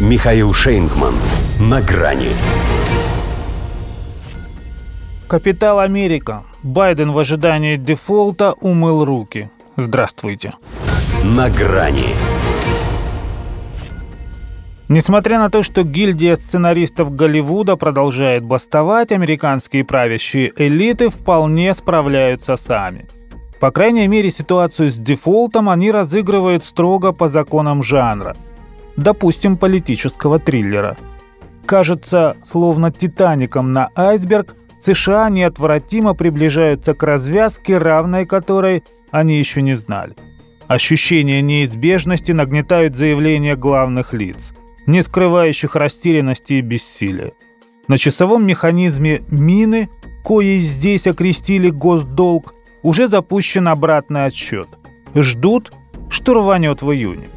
Михаил Шейнгман. На грани. Капитал Америка. Байден в ожидании дефолта умыл руки. Здравствуйте. На грани. Несмотря на то, что гильдия сценаристов Голливуда продолжает бастовать, американские правящие элиты вполне справляются сами. По крайней мере, ситуацию с дефолтом они разыгрывают строго по законам жанра. Допустим, политического триллера. Кажется, словно «Титаником» на айсберг, США неотвратимо приближаются к развязке, равной которой они еще не знали. Ощущение неизбежности нагнетают заявления главных лиц – не скрывающих растерянности и бессилия. На часовом механизме мины, коей здесь окрестили госдолг, уже запущен обратный отсчет. Ждут, что рванет в июне.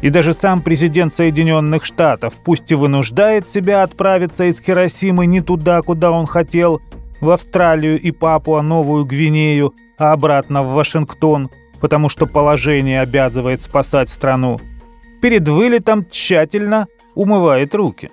И даже сам президент Соединенных Штатов, пусть и вынуждает себя отправиться из Хиросимы не туда, куда он хотел, в Австралию и Папуа-Новую Гвинею, а обратно в Вашингтон, потому что положение обязывает спасать страну, перед вылетом тщательно умывает руки.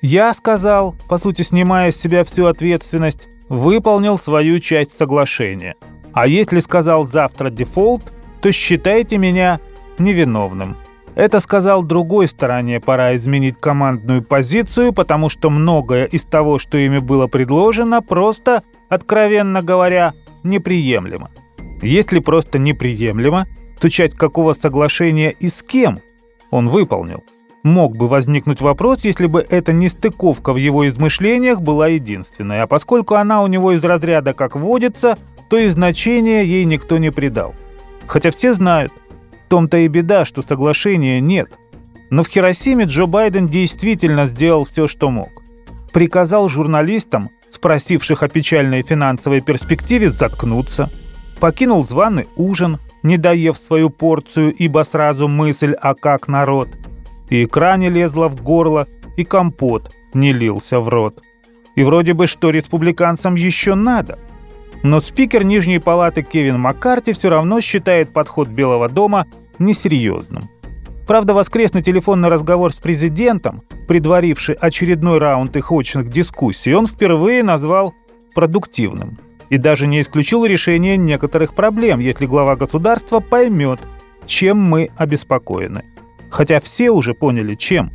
Я сказал, по сути снимая с себя всю ответственность, выполнил свою часть соглашения. А если сказал завтра дефолт, то считайте меня невиновным. Это сказал другой стороне пора изменить командную позицию, потому что многое из того, что ими было предложено, просто, откровенно говоря, неприемлемо. Если просто неприемлемо, то часть какого соглашения и с кем он выполнил – Мог бы возникнуть вопрос, если бы эта нестыковка в его измышлениях была единственной, а поскольку она у него из разряда как водится, то и значения ей никто не придал. Хотя все знают, в том-то и беда, что соглашения нет. Но в Хиросиме Джо Байден действительно сделал все, что мог. Приказал журналистам, спросивших о печальной финансовой перспективе, заткнуться. Покинул званый ужин, не доев свою порцию, ибо сразу мысль «а как народ?» и икра не лезла в горло, и компот не лился в рот. И вроде бы что республиканцам еще надо. Но спикер Нижней палаты Кевин Маккарти все равно считает подход Белого дома несерьезным. Правда, воскресный телефонный разговор с президентом, предваривший очередной раунд их очных дискуссий, он впервые назвал продуктивным. И даже не исключил решение некоторых проблем, если глава государства поймет, чем мы обеспокоены. Хотя все уже поняли, чем.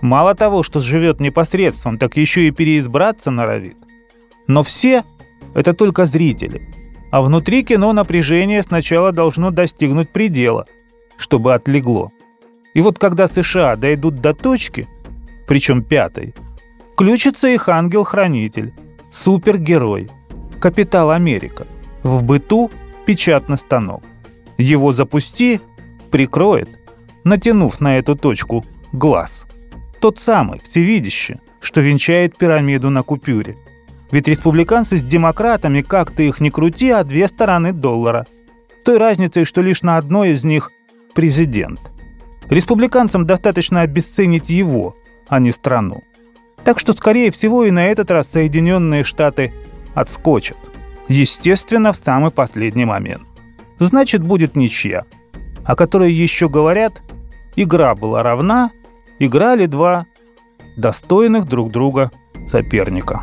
Мало того, что живет непосредством, так еще и переизбраться норовит. Но все – это только зрители. А внутри кино напряжение сначала должно достигнуть предела, чтобы отлегло. И вот когда США дойдут до точки, причем пятой, включится их ангел-хранитель, супергерой, капитал Америка. В быту печатный станок. Его запусти, прикроет – натянув на эту точку глаз. Тот самый, всевидящий, что венчает пирамиду на купюре. Ведь республиканцы с демократами, как ты их ни крути, а две стороны доллара. Той разницей, что лишь на одной из них президент. Республиканцам достаточно обесценить его, а не страну. Так что, скорее всего, и на этот раз Соединенные Штаты отскочат. Естественно, в самый последний момент. Значит, будет ничья. О которой еще говорят, Игра была равна, играли два достойных друг друга соперника.